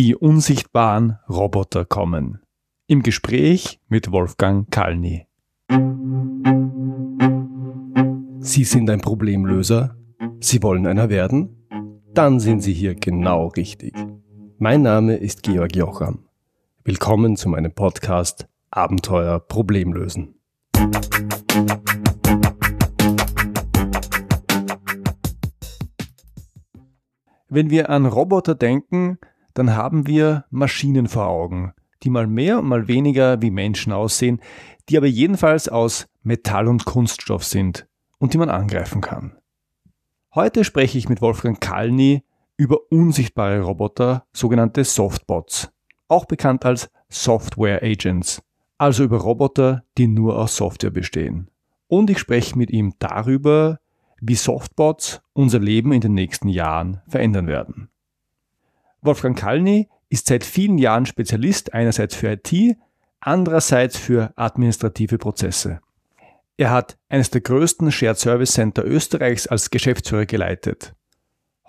Die unsichtbaren Roboter kommen. Im Gespräch mit Wolfgang Kalny. Sie sind ein Problemlöser? Sie wollen einer werden? Dann sind Sie hier genau richtig. Mein Name ist Georg Jocham. Willkommen zu meinem Podcast Abenteuer Problemlösen. Wenn wir an Roboter denken, dann haben wir Maschinen vor Augen, die mal mehr und mal weniger wie Menschen aussehen, die aber jedenfalls aus Metall und Kunststoff sind und die man angreifen kann. Heute spreche ich mit Wolfgang Kalny über unsichtbare Roboter, sogenannte Softbots, auch bekannt als Software Agents, also über Roboter, die nur aus Software bestehen. Und ich spreche mit ihm darüber, wie Softbots unser Leben in den nächsten Jahren verändern werden. Wolfgang Kalny ist seit vielen Jahren Spezialist einerseits für IT, andererseits für administrative Prozesse. Er hat eines der größten Shared Service Center Österreichs als Geschäftsführer geleitet.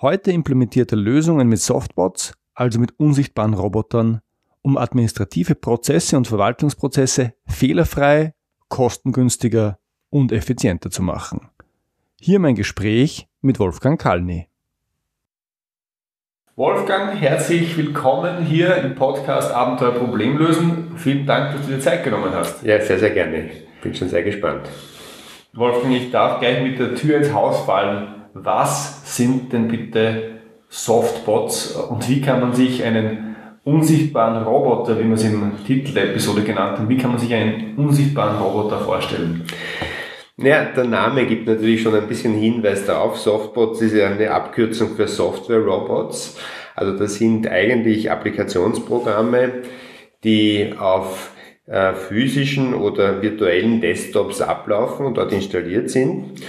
Heute implementiert er Lösungen mit Softbots, also mit unsichtbaren Robotern, um administrative Prozesse und Verwaltungsprozesse fehlerfrei, kostengünstiger und effizienter zu machen. Hier mein Gespräch mit Wolfgang Kalny. Wolfgang, herzlich willkommen hier im Podcast Abenteuer Problemlösen. Vielen Dank, dass du dir Zeit genommen hast. Ja, sehr, sehr gerne. Bin schon sehr gespannt. Wolfgang, ich darf gleich mit der Tür ins Haus fallen. Was sind denn bitte Softbots und wie kann man sich einen unsichtbaren Roboter, wie wir es im Titel der Episode genannt haben, wie kann man sich einen unsichtbaren Roboter vorstellen? Ja, der Name gibt natürlich schon ein bisschen Hinweis darauf. Softbots ist ja eine Abkürzung für Software Robots. Also das sind eigentlich Applikationsprogramme, die auf äh, physischen oder virtuellen Desktops ablaufen und dort installiert sind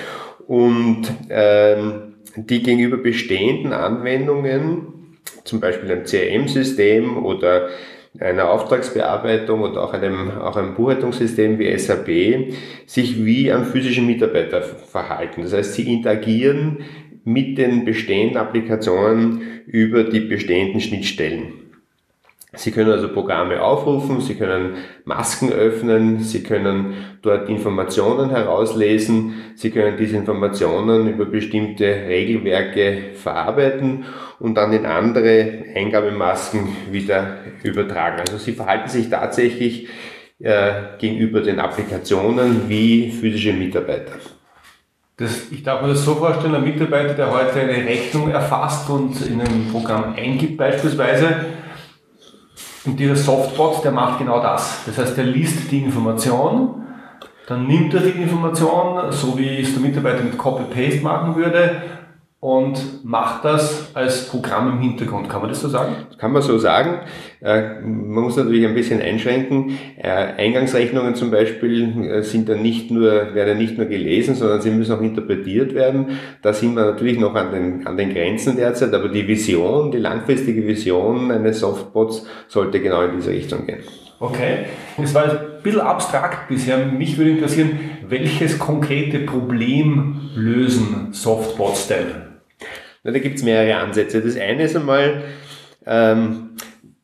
und ähm, die gegenüber bestehenden Anwendungen, zum Beispiel einem CRM-System oder einer Auftragsbearbeitung oder auch einem, auch einem Buchhaltungssystem wie SAP sich wie ein physischen Mitarbeiter verhalten. Das heißt, sie interagieren mit den bestehenden Applikationen über die bestehenden Schnittstellen. Sie können also Programme aufrufen, Sie können Masken öffnen, Sie können dort Informationen herauslesen, Sie können diese Informationen über bestimmte Regelwerke verarbeiten und dann in andere Eingabemasken wieder übertragen. Also Sie verhalten sich tatsächlich äh, gegenüber den Applikationen wie physische Mitarbeiter. Das, ich darf mir das so vorstellen, ein Mitarbeiter, der heute eine Rechnung erfasst und in einem Programm eingibt beispielsweise, und dieser Softbot, der macht genau das. Das heißt, der liest die Information, dann nimmt er die Information, so wie es der Mitarbeiter mit Copy-Paste machen würde, und macht das als Programm im Hintergrund. Kann man das so sagen? Das kann man so sagen. Äh, man muss natürlich ein bisschen einschränken. Äh, Eingangsrechnungen zum Beispiel äh, sind dann nicht nur, werden nicht nur gelesen, sondern sie müssen auch interpretiert werden. Da sind wir natürlich noch an den, an den Grenzen derzeit, aber die Vision, die langfristige Vision eines Softbots sollte genau in diese Richtung gehen. Okay. Das war ein bisschen abstrakt bisher. Mich würde interessieren, welches konkrete Problem lösen Softbots denn? Na, da gibt es mehrere Ansätze. Das eine ist einmal, ähm,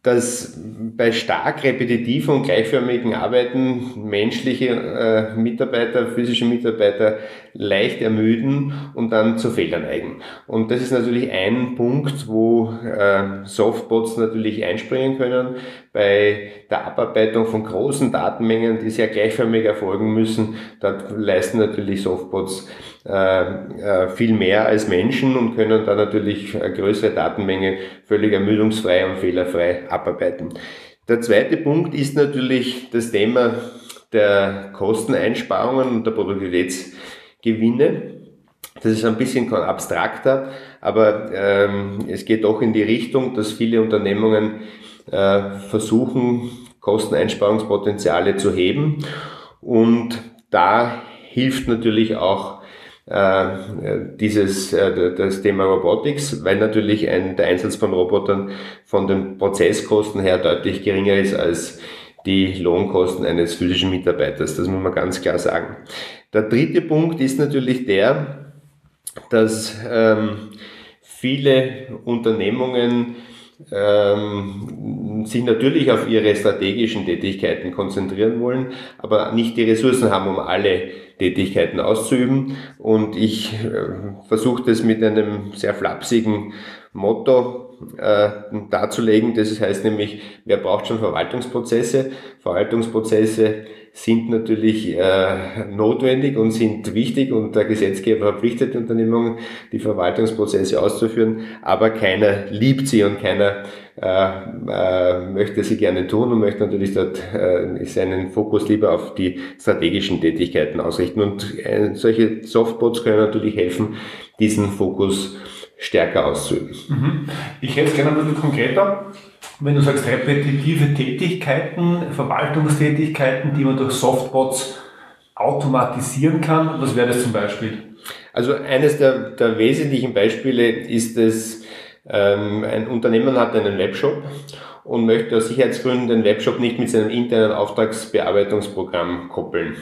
dass bei stark repetitiven und gleichförmigen Arbeiten menschliche äh, Mitarbeiter, physische Mitarbeiter leicht ermüden und dann zu Fehlern neigen. Und das ist natürlich ein Punkt, wo äh, Softbots natürlich einspringen können. Bei der Abarbeitung von großen Datenmengen, die sehr gleichförmig erfolgen müssen, da leisten natürlich Softbots viel mehr als Menschen und können da natürlich eine größere Datenmenge völlig ermüdungsfrei und fehlerfrei abarbeiten. Der zweite Punkt ist natürlich das Thema der Kosteneinsparungen und der Produktivitätsgewinne. Das ist ein bisschen abstrakter, aber ähm, es geht doch in die Richtung, dass viele Unternehmungen äh, versuchen, Kosteneinsparungspotenziale zu heben. Und da hilft natürlich auch äh, dieses, äh, das Thema Robotics, weil natürlich ein, der Einsatz von Robotern von den Prozesskosten her deutlich geringer ist als die Lohnkosten eines physischen Mitarbeiters. Das muss man ganz klar sagen. Der dritte Punkt ist natürlich der, dass ähm, viele Unternehmungen ähm, sich natürlich auf ihre strategischen Tätigkeiten konzentrieren wollen, aber nicht die Ressourcen haben, um alle Tätigkeiten auszuüben. Und ich äh, versuche das mit einem sehr flapsigen Motto äh, darzulegen. Das heißt nämlich, wer braucht schon Verwaltungsprozesse? Verwaltungsprozesse sind natürlich äh, notwendig und sind wichtig und der Gesetzgeber verpflichtet die Unternehmungen, die Verwaltungsprozesse auszuführen, aber keiner liebt sie und keiner äh, äh, möchte sie gerne tun und möchte natürlich dort äh, seinen Fokus lieber auf die strategischen Tätigkeiten ausrichten. Und äh, solche Softbots können natürlich helfen, diesen Fokus stärker auszuüben. Mhm. Ich hätte es gerne ein bisschen konkreter. Wenn du sagst repetitive Tätigkeiten, Verwaltungstätigkeiten, die man durch Softbots automatisieren kann, was wäre das zum Beispiel? Also eines der, der wesentlichen Beispiele ist es, ähm, ein Unternehmen hat einen Webshop und möchte aus Sicherheitsgründen den Webshop nicht mit seinem internen Auftragsbearbeitungsprogramm koppeln.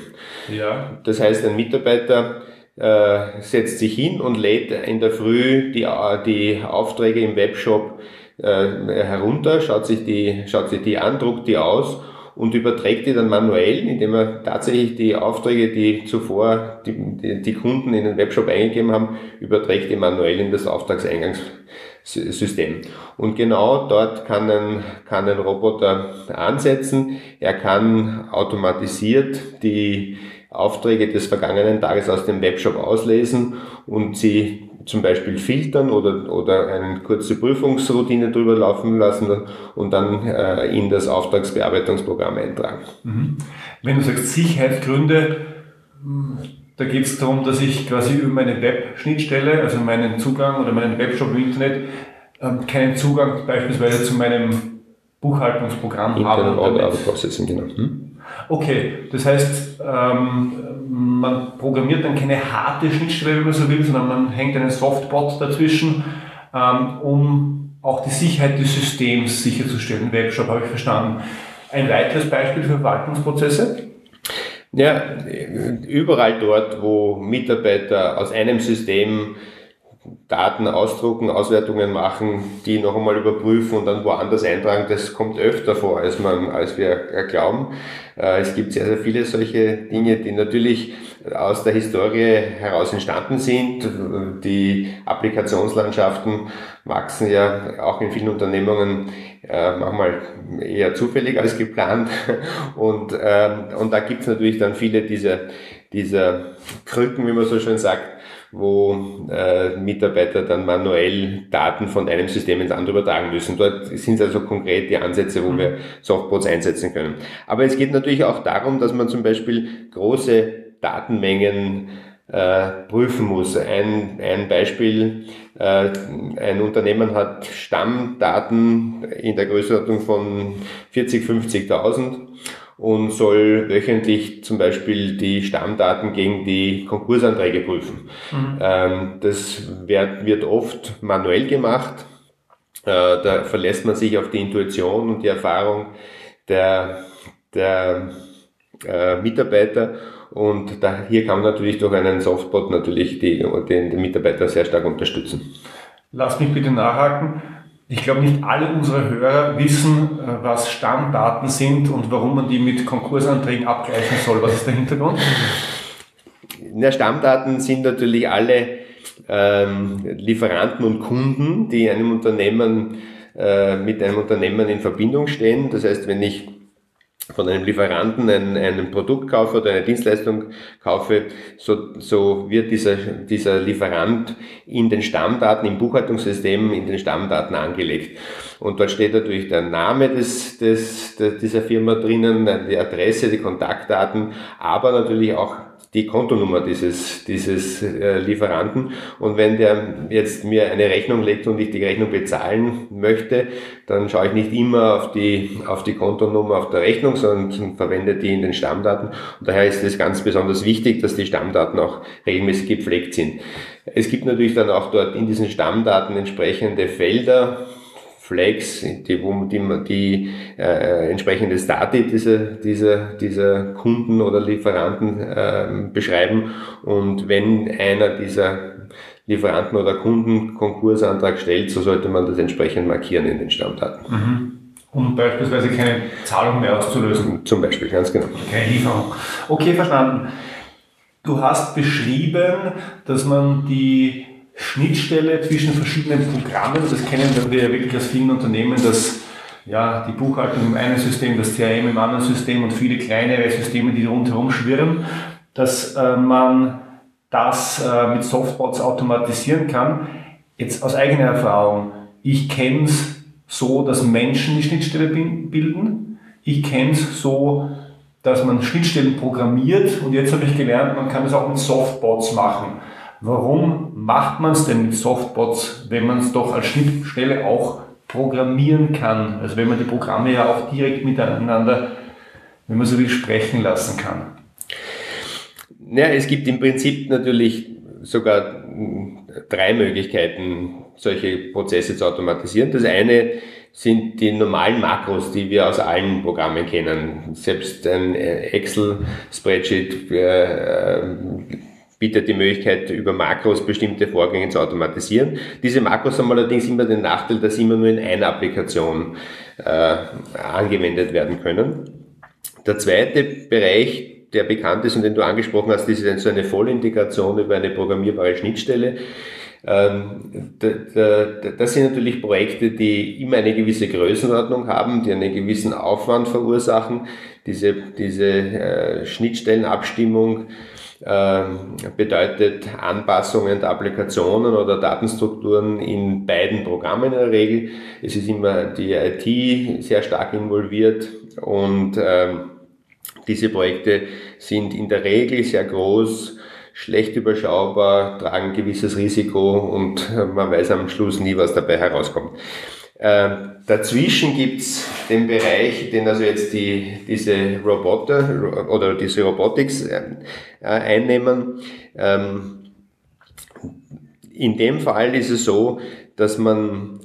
Ja. Das heißt, ein Mitarbeiter äh, setzt sich hin und lädt in der Früh die, die Aufträge im Webshop äh, herunter, schaut sich, die, schaut sich die an, druckt die aus und überträgt die dann manuell, indem er tatsächlich die Aufträge, die zuvor die, die, die Kunden in den Webshop eingegeben haben, überträgt die manuell in das Auftragseingangssystem. Und genau dort kann ein, kann ein Roboter ansetzen. Er kann automatisiert die Aufträge des vergangenen Tages aus dem Webshop auslesen und sie zum Beispiel filtern oder, oder eine kurze Prüfungsroutine drüber laufen lassen und dann äh, in das Auftragsbearbeitungsprogramm eintragen. Mhm. Wenn du sagst Sicherheitsgründe, da geht es darum, dass ich quasi über meine Web-Schnittstelle, also meinen Zugang oder meinen Webshop im Internet, ähm, keinen Zugang beispielsweise zu meinem Buchhaltungsprogramm Internal habe. Order Processing, genau. Hm? Okay, das heißt, ähm, man programmiert dann keine harte Schnittstelle, wenn man so will, sondern man hängt einen Softbot dazwischen, ähm, um auch die Sicherheit des Systems sicherzustellen. Webshop habe ich verstanden. Ein weiteres Beispiel für Verwaltungsprozesse? Ja, überall dort, wo Mitarbeiter aus einem System Daten ausdrucken, Auswertungen machen, die noch einmal überprüfen und dann woanders eintragen, das kommt öfter vor, als man, als wir glauben. Äh, es gibt sehr, sehr viele solche Dinge, die natürlich aus der Historie heraus entstanden sind. Die Applikationslandschaften wachsen ja auch in vielen Unternehmungen äh, manchmal eher zufällig als geplant. Und, ähm, und da gibt es natürlich dann viele dieser, dieser Krücken, wie man so schön sagt, wo äh, Mitarbeiter dann manuell Daten von einem System ins andere übertragen müssen. Dort sind also konkret die Ansätze, wo mhm. wir Softbots einsetzen können. Aber es geht natürlich auch darum, dass man zum Beispiel große Datenmengen äh, prüfen muss. Ein, ein Beispiel, äh, ein Unternehmen hat Stammdaten in der Größenordnung von 40, 50.000 und soll wöchentlich zum Beispiel die Stammdaten gegen die Konkursanträge prüfen. Mhm. Ähm, das wird, oft manuell gemacht. Äh, da verlässt man sich auf die Intuition und die Erfahrung der, der äh, Mitarbeiter. Und da, hier kann man natürlich durch einen Softbot natürlich die, den, den Mitarbeiter sehr stark unterstützen. Lass mich bitte nachhaken. Ich glaube, nicht alle unsere Hörer wissen, äh, was Stammdaten sind und warum man die mit Konkursanträgen abgleichen soll. Was ist der Hintergrund? Na, Stammdaten sind natürlich alle ähm, Lieferanten und Kunden, die einem Unternehmen äh, mit einem Unternehmen in Verbindung stehen. Das heißt, wenn ich von einem Lieferanten ein, ein Produkt kaufe oder eine Dienstleistung kaufe, so, so wird dieser, dieser Lieferant in den Stammdaten, im Buchhaltungssystem in den Stammdaten angelegt. Und dort steht natürlich der Name des, des, der, dieser Firma drinnen, die Adresse, die Kontaktdaten, aber natürlich auch die Kontonummer dieses, dieses äh, Lieferanten. Und wenn der jetzt mir eine Rechnung legt und ich die Rechnung bezahlen möchte, dann schaue ich nicht immer auf die, auf die Kontonummer auf der Rechnung, sondern verwende die in den Stammdaten. Und daher ist es ganz besonders wichtig, dass die Stammdaten auch regelmäßig gepflegt sind. Es gibt natürlich dann auch dort in diesen Stammdaten entsprechende Felder, Flags, die, wo die, die äh, entsprechende Stati dieser, dieser, dieser Kunden oder Lieferanten äh, beschreiben. Und wenn einer dieser Lieferanten oder Kunden Konkursantrag stellt, so sollte man das entsprechend markieren in den Stammdaten. Mhm. Um beispielsweise keine Zahlung mehr auszulösen. Zum Beispiel, ganz genau. Keine Lieferung. Okay, verstanden. Du hast beschrieben, dass man die Schnittstelle zwischen verschiedenen Programmen, das kennen wir ja wirklich aus vielen Unternehmen, dass ja, die Buchhaltung im einen System, das CRM im anderen System und viele kleinere Systeme, die rundherum schwirren, dass äh, man das äh, mit Softbots automatisieren kann. Jetzt aus eigener Erfahrung, ich kenne es so, dass Menschen die Schnittstelle bilden. Ich kenne es so, dass man Schnittstellen programmiert und jetzt habe ich gelernt, man kann es auch mit Softbots machen. Warum macht man es denn mit Softbots, wenn man es doch als Schnittstelle auch programmieren kann? Also wenn man die Programme ja auch direkt miteinander, wenn man so will, sprechen lassen kann. Ja, es gibt im Prinzip natürlich sogar drei Möglichkeiten, solche Prozesse zu automatisieren. Das eine sind die normalen Makros, die wir aus allen Programmen kennen. Selbst ein Excel-Spreadsheet äh, bietet die Möglichkeit, über Makros bestimmte Vorgänge zu automatisieren. Diese Makros haben allerdings immer den Nachteil, dass sie immer nur in einer Applikation äh, angewendet werden können. Der zweite Bereich, der bekannt ist und den du angesprochen hast, ist so eine Vollintegration über eine programmierbare Schnittstelle. Ähm, das sind natürlich Projekte, die immer eine gewisse Größenordnung haben, die einen gewissen Aufwand verursachen. Diese, diese äh, Schnittstellenabstimmung bedeutet Anpassungen der Applikationen oder Datenstrukturen in beiden Programmen in der Regel. Es ist immer die IT sehr stark involviert und ähm, diese Projekte sind in der Regel sehr groß, schlecht überschaubar, tragen gewisses Risiko und man weiß am Schluss nie, was dabei herauskommt. Äh, dazwischen gibt's den Bereich, den also jetzt die, diese Roboter oder diese Robotics äh, äh, einnehmen. Ähm, in dem Fall ist es so, dass man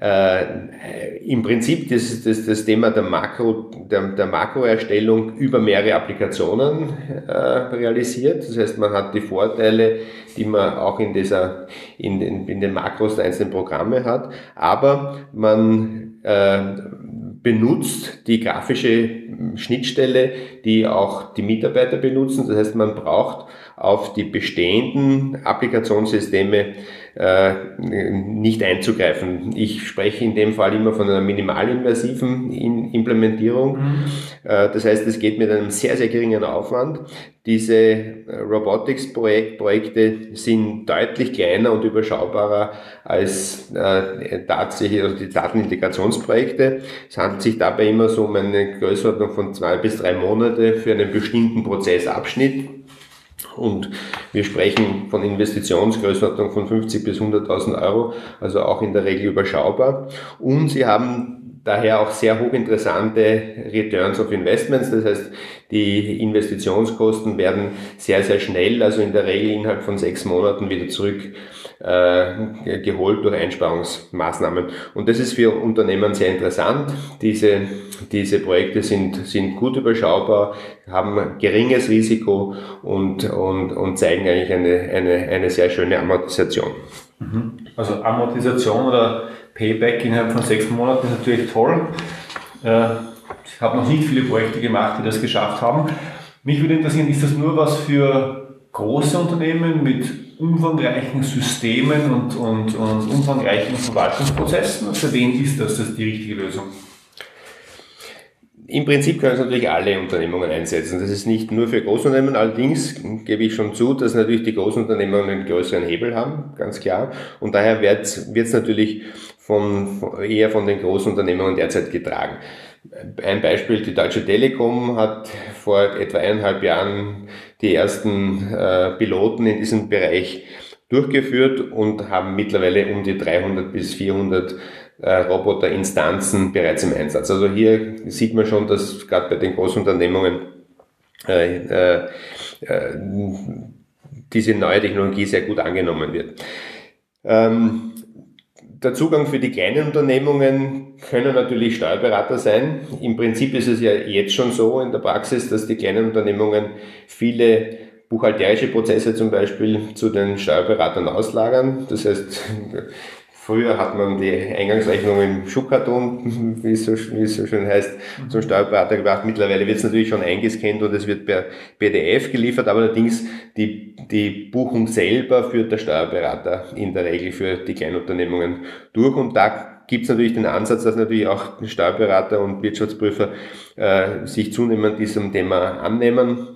äh, im Prinzip das, das, das Thema der, Makro, der, der Makroerstellung über mehrere Applikationen äh, realisiert. Das heißt, man hat die Vorteile, die man auch in, dieser, in, den, in den Makros der einzelnen Programme hat, aber man äh, benutzt die grafische Schnittstelle, die auch die Mitarbeiter benutzen. Das heißt, man braucht auf die bestehenden Applikationssysteme äh, nicht einzugreifen. Ich spreche in dem Fall immer von einer minimalinvasiven Implementierung. Mhm. Äh, das heißt, es geht mit einem sehr, sehr geringen Aufwand. Diese äh, Robotics-Projekte sind deutlich kleiner und überschaubarer als äh, tatsächlich also die Datenintegrationsprojekte. Es handelt sich dabei immer so um eine Größenordnung von zwei bis drei Monate für einen bestimmten Prozessabschnitt. Und wir sprechen von Investitionsgrößenordnung von 50 bis 100.000 Euro, also auch in der Regel überschaubar. Und sie haben daher auch sehr hochinteressante Returns of Investments. Das heißt, die Investitionskosten werden sehr, sehr schnell, also in der Regel innerhalb von sechs Monaten wieder zurück äh, geholt durch Einsparungsmaßnahmen. Und das ist für Unternehmen sehr interessant. Diese, diese Projekte sind, sind gut überschaubar, haben geringes Risiko und, und, und zeigen eigentlich eine, eine, eine sehr schöne Amortisation. Mhm. Also Amortisation oder Payback innerhalb von sechs Monaten ist natürlich toll. Äh, ich habe noch nicht viele Projekte gemacht, die das geschafft haben. Mich würde interessieren, ist das nur was für große Unternehmen mit umfangreichen Systemen und, und, und umfangreichen Verwaltungsprozessen? Für wen ist das, das die richtige Lösung? Im Prinzip können es natürlich alle Unternehmungen einsetzen. Das ist nicht nur für Großunternehmen. Allerdings gebe ich schon zu, dass natürlich die Großunternehmungen einen größeren Hebel haben, ganz klar. Und daher wird es natürlich von, eher von den Großunternehmungen derzeit getragen. Ein Beispiel, die Deutsche Telekom hat vor etwa eineinhalb Jahren die ersten äh, Piloten in diesem Bereich durchgeführt und haben mittlerweile um die 300 bis 400 äh, Roboterinstanzen bereits im Einsatz. Also hier sieht man schon, dass gerade bei den Großunternehmungen äh, äh, äh, diese neue Technologie sehr gut angenommen wird. Ähm, der Zugang für die kleinen Unternehmungen können natürlich Steuerberater sein. Im Prinzip ist es ja jetzt schon so in der Praxis, dass die kleinen Unternehmungen viele buchhalterische Prozesse zum Beispiel zu den Steuerberatern auslagern. Das heißt, Früher hat man die Eingangsrechnung im Schuhkarton, wie es so, wie es so schön heißt, zum Steuerberater gebracht. Mittlerweile wird es natürlich schon eingescannt und es wird per PDF geliefert, aber allerdings die, die Buchung selber führt der Steuerberater in der Regel für die Kleinunternehmungen durch und da gibt es natürlich den Ansatz, dass natürlich auch Steuerberater und Wirtschaftsprüfer äh, sich zunehmend diesem Thema annehmen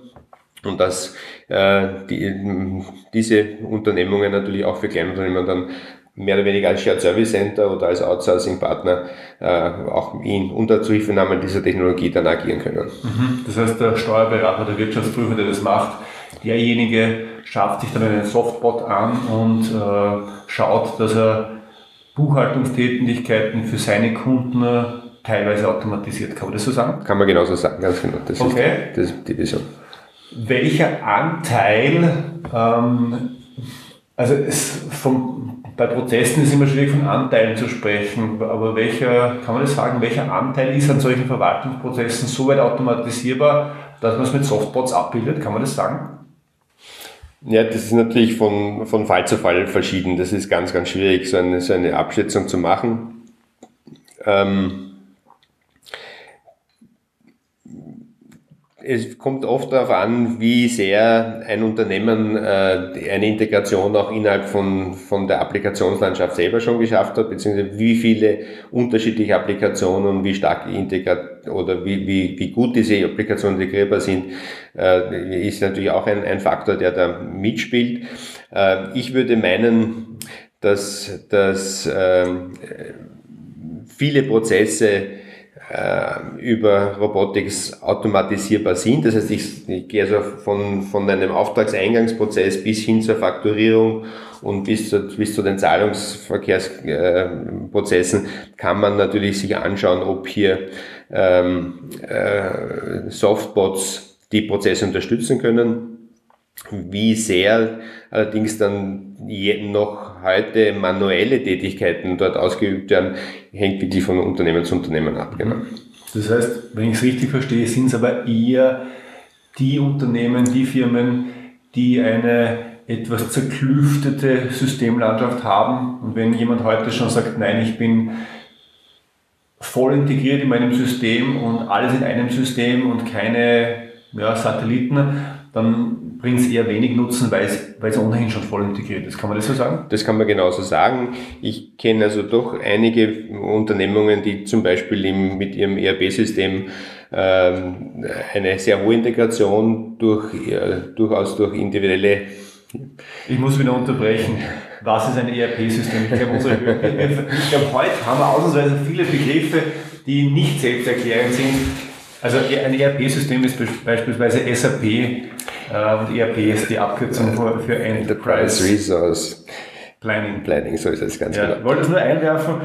und dass äh, die, diese Unternehmungen natürlich auch für Kleinunternehmen dann mehr oder weniger als Shared Service Center oder als Outsourcing-Partner äh, auch in unter Zuhilfenahme dieser Technologie dann agieren können. Mhm. Das heißt, der Steuerberater, der Wirtschaftsprüfer, der das macht, derjenige schafft sich dann einen Softbot an und äh, schaut, dass er Buchhaltungstätigkeiten für seine Kunden teilweise automatisiert. Kann man das so sagen? Kann man genauso sagen, ganz genau. Das okay. ist, das ist die Vision. Welcher Anteil, ähm, also es vom bei Prozessen ist immer schwierig von Anteilen zu sprechen, aber welcher, kann man das sagen, welcher Anteil ist an solchen Verwaltungsprozessen so weit automatisierbar, dass man es mit Softbots abbildet? Kann man das sagen? Ja, das ist natürlich von, von Fall zu Fall verschieden. Das ist ganz, ganz schwierig, so eine, so eine Abschätzung zu machen. Ähm, es kommt oft darauf an, wie sehr ein Unternehmen äh, eine Integration auch innerhalb von, von der Applikationslandschaft selber schon geschafft hat, beziehungsweise wie viele unterschiedliche Applikationen wie stark integriert oder wie, wie, wie gut diese Applikationen integrierbar sind, äh, ist natürlich auch ein, ein Faktor, der da mitspielt. Äh, ich würde meinen, dass, dass äh, viele Prozesse äh, über Robotics automatisierbar sind. Das heißt, ich, ich gehe also von, von einem Auftragseingangsprozess bis hin zur Fakturierung und bis zu, bis zu den Zahlungsverkehrsprozessen kann man natürlich sich anschauen, ob hier ähm, äh, Softbots die Prozesse unterstützen können. Wie sehr allerdings dann noch heute manuelle Tätigkeiten dort ausgeübt werden, hängt wirklich von Unternehmen zu Unternehmen ab. Genau. Das heißt, wenn ich es richtig verstehe, sind es aber eher die Unternehmen, die Firmen, die eine etwas zerklüftete Systemlandschaft haben. Und wenn jemand heute schon sagt, nein, ich bin voll integriert in meinem System und alles in einem System und keine ja, Satelliten, dann bringt es eher wenig Nutzen, weil es, weil es ohnehin schon voll integriert ist. Kann man das so sagen? Das kann man genauso sagen. Ich kenne also doch einige Unternehmungen, die zum Beispiel im, mit ihrem ERP-System ähm, eine sehr hohe Integration durch, äh, durchaus durch individuelle ich muss wieder unterbrechen. Was ist ein ERP-System? Ich glaube, unsere, ich glaube, heute haben wir ausnahmsweise viele Begriffe, die nicht selbsterklärend sind. Also ein ERP-System ist beispielsweise SAP und ERP ist die Abkürzung für, für Enterprise Resource. Planning. Planning, so ist es ganz ja, genau. Ich wollte es nur einwerfen,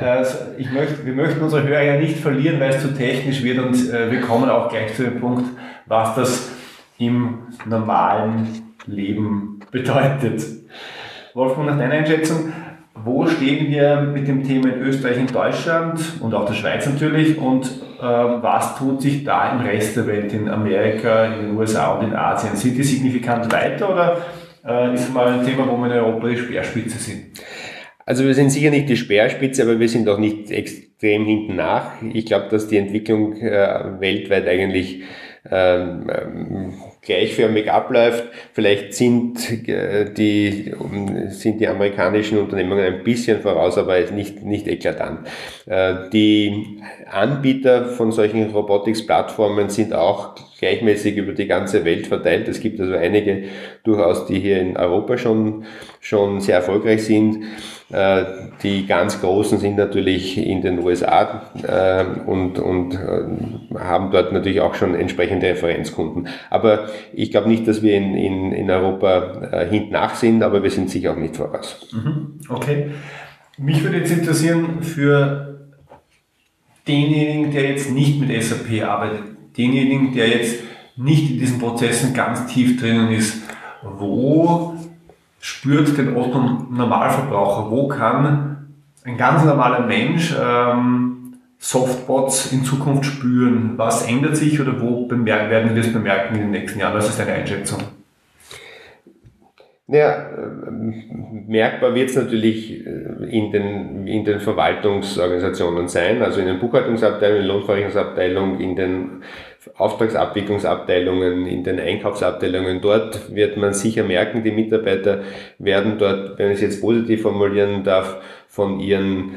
weil äh, ich möchte, wir möchten unsere Hörer ja nicht verlieren, weil es zu technisch wird und äh, wir kommen auch gleich zu dem Punkt, was das im normalen Leben bedeutet. Wolfgang, nach deiner Einschätzung, wo stehen wir mit dem Thema in Österreich, in Deutschland und auch der Schweiz natürlich und äh, was tut sich da im Rest der Welt, in Amerika, in den USA und in Asien? Sind die signifikant weiter oder äh, ist mal ein Thema, wo wir in Europa die Speerspitze sind? Also wir sind sicher nicht die Speerspitze, aber wir sind auch nicht extrem hinten nach. Ich glaube, dass die Entwicklung äh, weltweit eigentlich ähm, ähm, gleichförmig abläuft. Vielleicht sind äh, die, sind die amerikanischen Unternehmungen ein bisschen voraus, aber nicht, nicht eklatant. Äh, die Anbieter von solchen Robotics-Plattformen sind auch gleichmäßig über die ganze Welt verteilt. Es gibt also einige durchaus, die hier in Europa schon, schon sehr erfolgreich sind. Äh, die ganz Großen sind natürlich in den USA und, und haben dort natürlich auch schon entsprechende Referenzkunden. Aber ich glaube nicht, dass wir in, in, in Europa hinten nach sind, aber wir sind sicher auch nicht voraus. Mhm. Okay. Mich würde jetzt interessieren für denjenigen, der jetzt nicht mit SAP arbeitet, denjenigen, der jetzt nicht in diesen Prozessen ganz tief drinnen ist, wo spürt den Otto Normalverbraucher? Wo kann ein ganz normaler Mensch ähm, Softbots in Zukunft spüren? Was ändert sich oder wo werden wir es bemerken in den nächsten Jahren? Was ist deine Einschätzung? Naja, merkbar wird es natürlich äh, in den, in den Verwaltungsorganisationen sein, also in den Buchhaltungsabteilungen, in der Lohnverrechnungsabteilung, in den Auftragsabwicklungsabteilungen, in den Einkaufsabteilungen. Dort wird man sicher merken, die Mitarbeiter werden dort, wenn ich es jetzt positiv formulieren darf, von ihren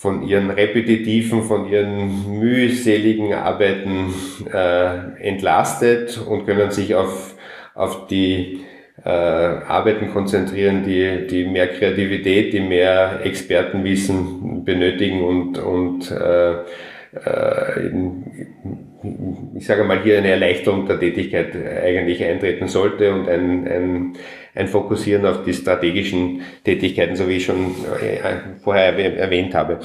von ihren repetitiven, von ihren mühseligen Arbeiten äh, entlastet und können sich auf, auf die äh, Arbeiten konzentrieren, die, die mehr Kreativität, die mehr Expertenwissen benötigen und, und äh, äh, ich sage mal hier eine Erleichterung der Tätigkeit eigentlich eintreten sollte und ein, ein, ein Fokussieren auf die strategischen Tätigkeiten, so wie ich schon äh, vorher erwähnt habe.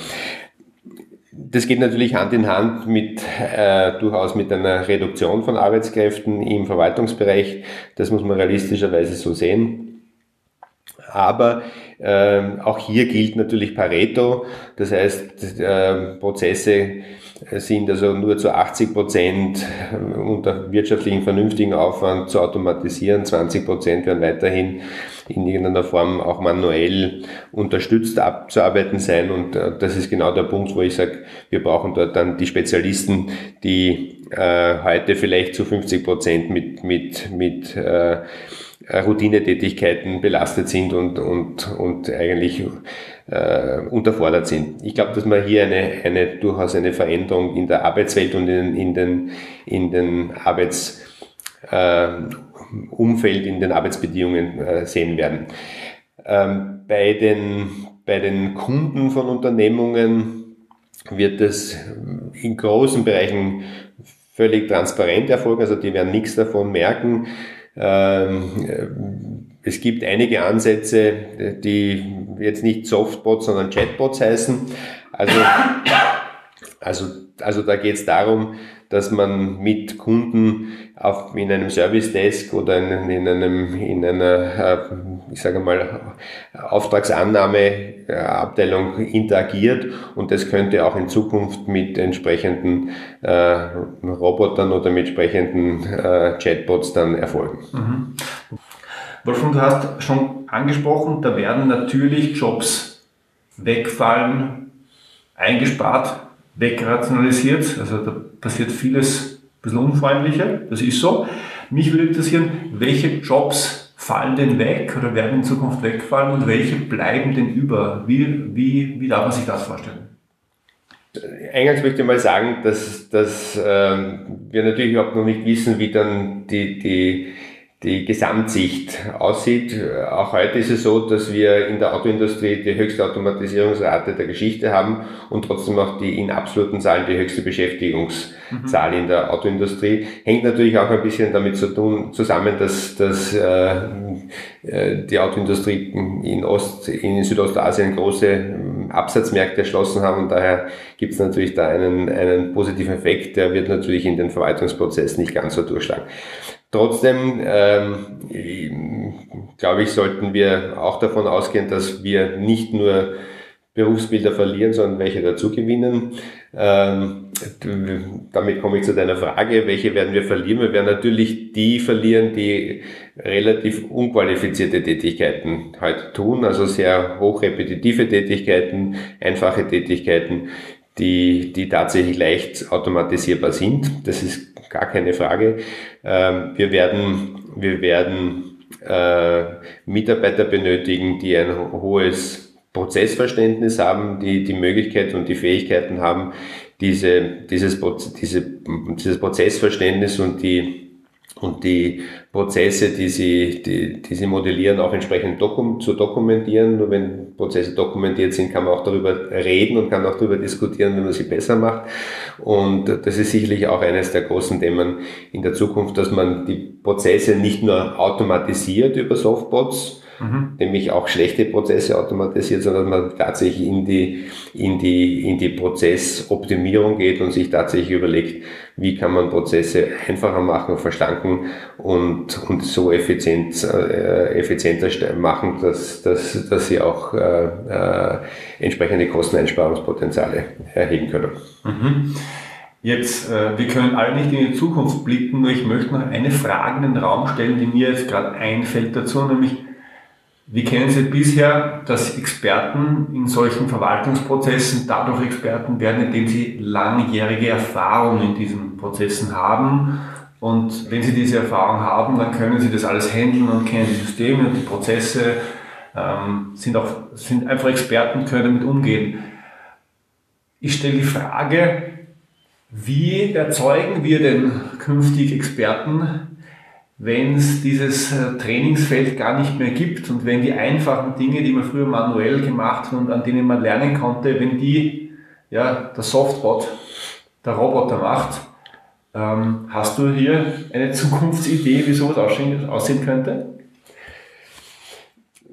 Das geht natürlich Hand in Hand mit äh, durchaus mit einer Reduktion von Arbeitskräften im Verwaltungsbereich. Das muss man realistischerweise so sehen. Aber äh, auch hier gilt natürlich Pareto. Das heißt, äh, Prozesse sind also nur zu 80 Prozent unter wirtschaftlichen vernünftigen Aufwand zu automatisieren. 20 Prozent werden weiterhin in irgendeiner Form auch manuell unterstützt abzuarbeiten sein. Und äh, das ist genau der Punkt, wo ich sage, wir brauchen dort dann die Spezialisten, die äh, heute vielleicht zu 50 Prozent mit, mit, mit äh, Routinetätigkeiten belastet sind und, und, und eigentlich äh, unterfordert sind. Ich glaube, dass man hier eine, eine durchaus eine Veränderung in der Arbeitswelt und in, in den, in den Arbeits äh, Umfeld, in den Arbeitsbedingungen äh, sehen werden. Ähm, bei, den, bei den Kunden von Unternehmungen wird es in großen Bereichen völlig transparent erfolgen, also die werden nichts davon merken. Ähm, es gibt einige Ansätze, die jetzt nicht Softbots, sondern Chatbots heißen. Also, also, also da geht es darum, dass man mit Kunden auf, in einem Service Desk oder in, in, einem, in einer, äh, ich sage mal, Auftragsannahmeabteilung interagiert und das könnte auch in Zukunft mit entsprechenden äh, Robotern oder mit entsprechenden äh, Chatbots dann erfolgen. Mhm. Wolfgang, du hast schon angesprochen, da werden natürlich Jobs wegfallen, eingespart, wegrationalisiert. Also da passiert vieles ein bisschen unfreundlicher, das ist so. Mich würde interessieren, welche Jobs fallen denn weg oder werden in Zukunft wegfallen und welche bleiben denn über? Wie, wie, wie darf man sich das vorstellen? Eingangs möchte ich mal sagen, dass, dass ähm, wir natürlich überhaupt noch nicht wissen, wie dann die, die die Gesamtsicht aussieht. Auch heute ist es so, dass wir in der Autoindustrie die höchste Automatisierungsrate der Geschichte haben und trotzdem auch die in absoluten Zahlen die höchste Beschäftigungszahl mhm. in der Autoindustrie. Hängt natürlich auch ein bisschen damit zu tun, zusammen, dass, dass äh, äh die Autoindustrie in, Ost, in Südostasien große ähm, Absatzmärkte erschlossen haben und daher gibt es natürlich da einen, einen positiven Effekt, der wird natürlich in den Verwaltungsprozess nicht ganz so durchschlagen. Trotzdem, ähm, glaube ich, sollten wir auch davon ausgehen, dass wir nicht nur Berufsbilder verlieren, sondern welche dazu gewinnen. Ähm, damit komme ich zu deiner Frage, welche werden wir verlieren? Wir werden natürlich die verlieren, die relativ unqualifizierte Tätigkeiten heute tun, also sehr hochrepetitive Tätigkeiten, einfache Tätigkeiten, die, die tatsächlich leicht automatisierbar sind. Das ist gar keine Frage. Ähm, wir werden, wir werden äh, Mitarbeiter benötigen, die ein hohes Prozessverständnis haben, die die Möglichkeit und die Fähigkeiten haben, diese, dieses, diese, dieses Prozessverständnis und die und die Prozesse, die sie, die, die sie modellieren, auch entsprechend dokum zu dokumentieren. Nur wenn Prozesse dokumentiert sind, kann man auch darüber reden und kann auch darüber diskutieren, wie man sie besser macht. Und das ist sicherlich auch eines der großen Themen in der Zukunft, dass man die Prozesse nicht nur automatisiert über Softbots, mhm. nämlich auch schlechte Prozesse automatisiert, sondern man tatsächlich in die, in die, in die Prozessoptimierung geht und sich tatsächlich überlegt, wie kann man Prozesse einfacher machen, verschlanken und, und so effizient, äh, effizienter machen, dass, dass, dass sie auch äh, äh, entsprechende Kosteneinsparungspotenziale erheben können. Mhm. Jetzt, äh, wir können alle nicht in die Zukunft blicken, nur ich möchte noch eine Frage in den Raum stellen, die mir jetzt gerade einfällt dazu, nämlich, wie kennen Sie bisher, dass Experten in solchen Verwaltungsprozessen dadurch Experten werden, indem sie langjährige Erfahrung in diesen Prozessen haben? Und wenn sie diese Erfahrung haben, dann können sie das alles handeln und kennen die Systeme und die Prozesse, ähm, sind, auch, sind einfach Experten, können damit umgehen. Ich stelle die Frage, wie erzeugen wir denn künftig Experten, wenn es dieses äh, Trainingsfeld gar nicht mehr gibt und wenn die einfachen Dinge, die man früher manuell gemacht hat und an denen man lernen konnte, wenn die ja, der Softbot, der Roboter macht, ähm, hast du hier eine Zukunftsidee, wie sowas aussehen, aussehen könnte?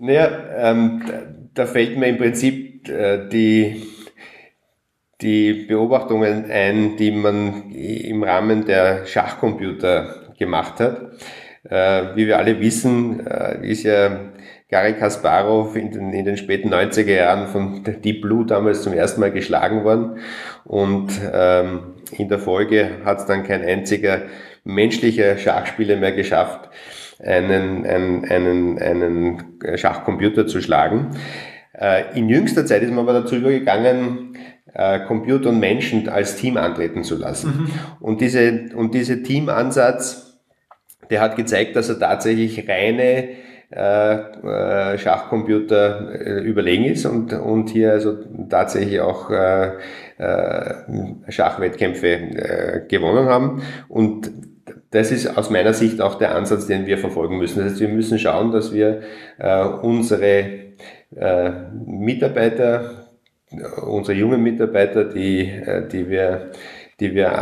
Naja, ähm, da fällt mir im Prinzip äh, die die Beobachtungen ein, die man im Rahmen der Schachcomputer gemacht hat. Äh, wie wir alle wissen, äh, ist ja Gary Kasparov in den, in den späten 90er Jahren von Deep Blue damals zum ersten Mal geschlagen worden. Und ähm, in der Folge hat es dann kein einziger menschlicher Schachspieler mehr geschafft, einen, einen, einen, einen Schachcomputer zu schlagen. Äh, in jüngster Zeit ist man aber dazu übergegangen, äh, Computer und Menschen als Team antreten zu lassen. Mhm. Und diese, und diese Teamansatz, der hat gezeigt, dass er tatsächlich reine äh, äh, Schachcomputer äh, überlegen ist und, und hier also tatsächlich auch Schachwettkämpfe gewonnen haben. Und das ist aus meiner Sicht auch der Ansatz, den wir verfolgen müssen. Das heißt, wir müssen schauen, dass wir unsere Mitarbeiter unsere jungen Mitarbeiter, die, die wir die wir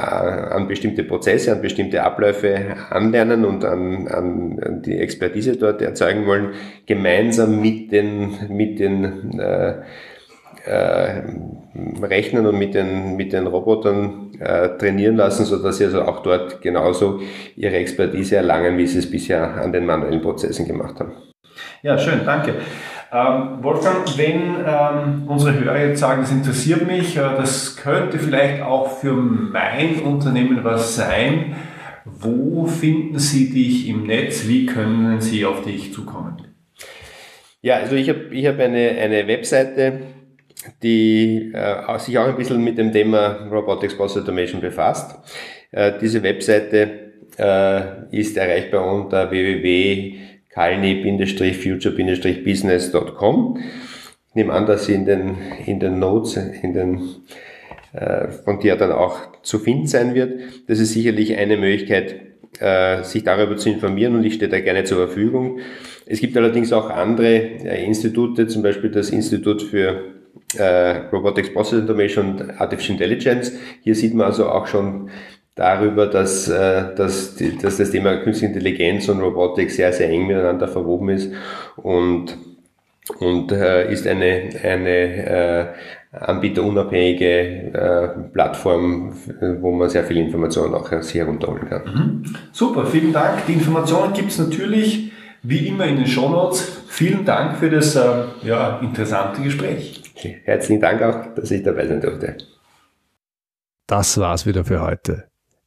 an bestimmte Prozesse, an bestimmte Abläufe anlernen und an, an die Expertise dort erzeugen wollen, gemeinsam mit den, mit den äh, äh, Rechnern und mit den, mit den Robotern äh, trainieren lassen, sodass sie also auch dort genauso ihre Expertise erlangen, wie sie es bisher an den manuellen Prozessen gemacht haben. Ja, schön, danke. Ähm, Wolfgang, wenn ähm, unsere Hörer jetzt sagen, das interessiert mich, äh, das könnte vielleicht auch für mein Unternehmen was sein, wo finden Sie dich im Netz? Wie können Sie auf dich zukommen? Ja, also ich habe ich hab eine, eine Webseite, die äh, sich auch ein bisschen mit dem Thema Robotics Process Automation befasst. Äh, diese Webseite äh, ist erreichbar unter www kalni-future-business.com. Ich nehme an, dass sie in den, in den Notes, in den, äh, von dir dann auch zu finden sein wird. Das ist sicherlich eine Möglichkeit, äh, sich darüber zu informieren und ich stehe da gerne zur Verfügung. Es gibt allerdings auch andere äh, Institute, zum Beispiel das Institut für äh, Robotics Process Automation und Artificial Intelligence. Hier sieht man also auch schon darüber, dass, äh, dass, die, dass das Thema Künstliche Intelligenz und Robotik sehr, sehr eng miteinander verwoben ist und, und äh, ist eine, eine äh, anbieterunabhängige äh, Plattform, wo man sehr viel Informationen auch herunterholen kann. Mhm. Super, vielen Dank. Die Informationen gibt es natürlich wie immer in den Shownotes. Vielen Dank für das äh, ja, interessante Gespräch. Herzlichen Dank auch, dass ich dabei sein durfte. Das war's wieder für heute.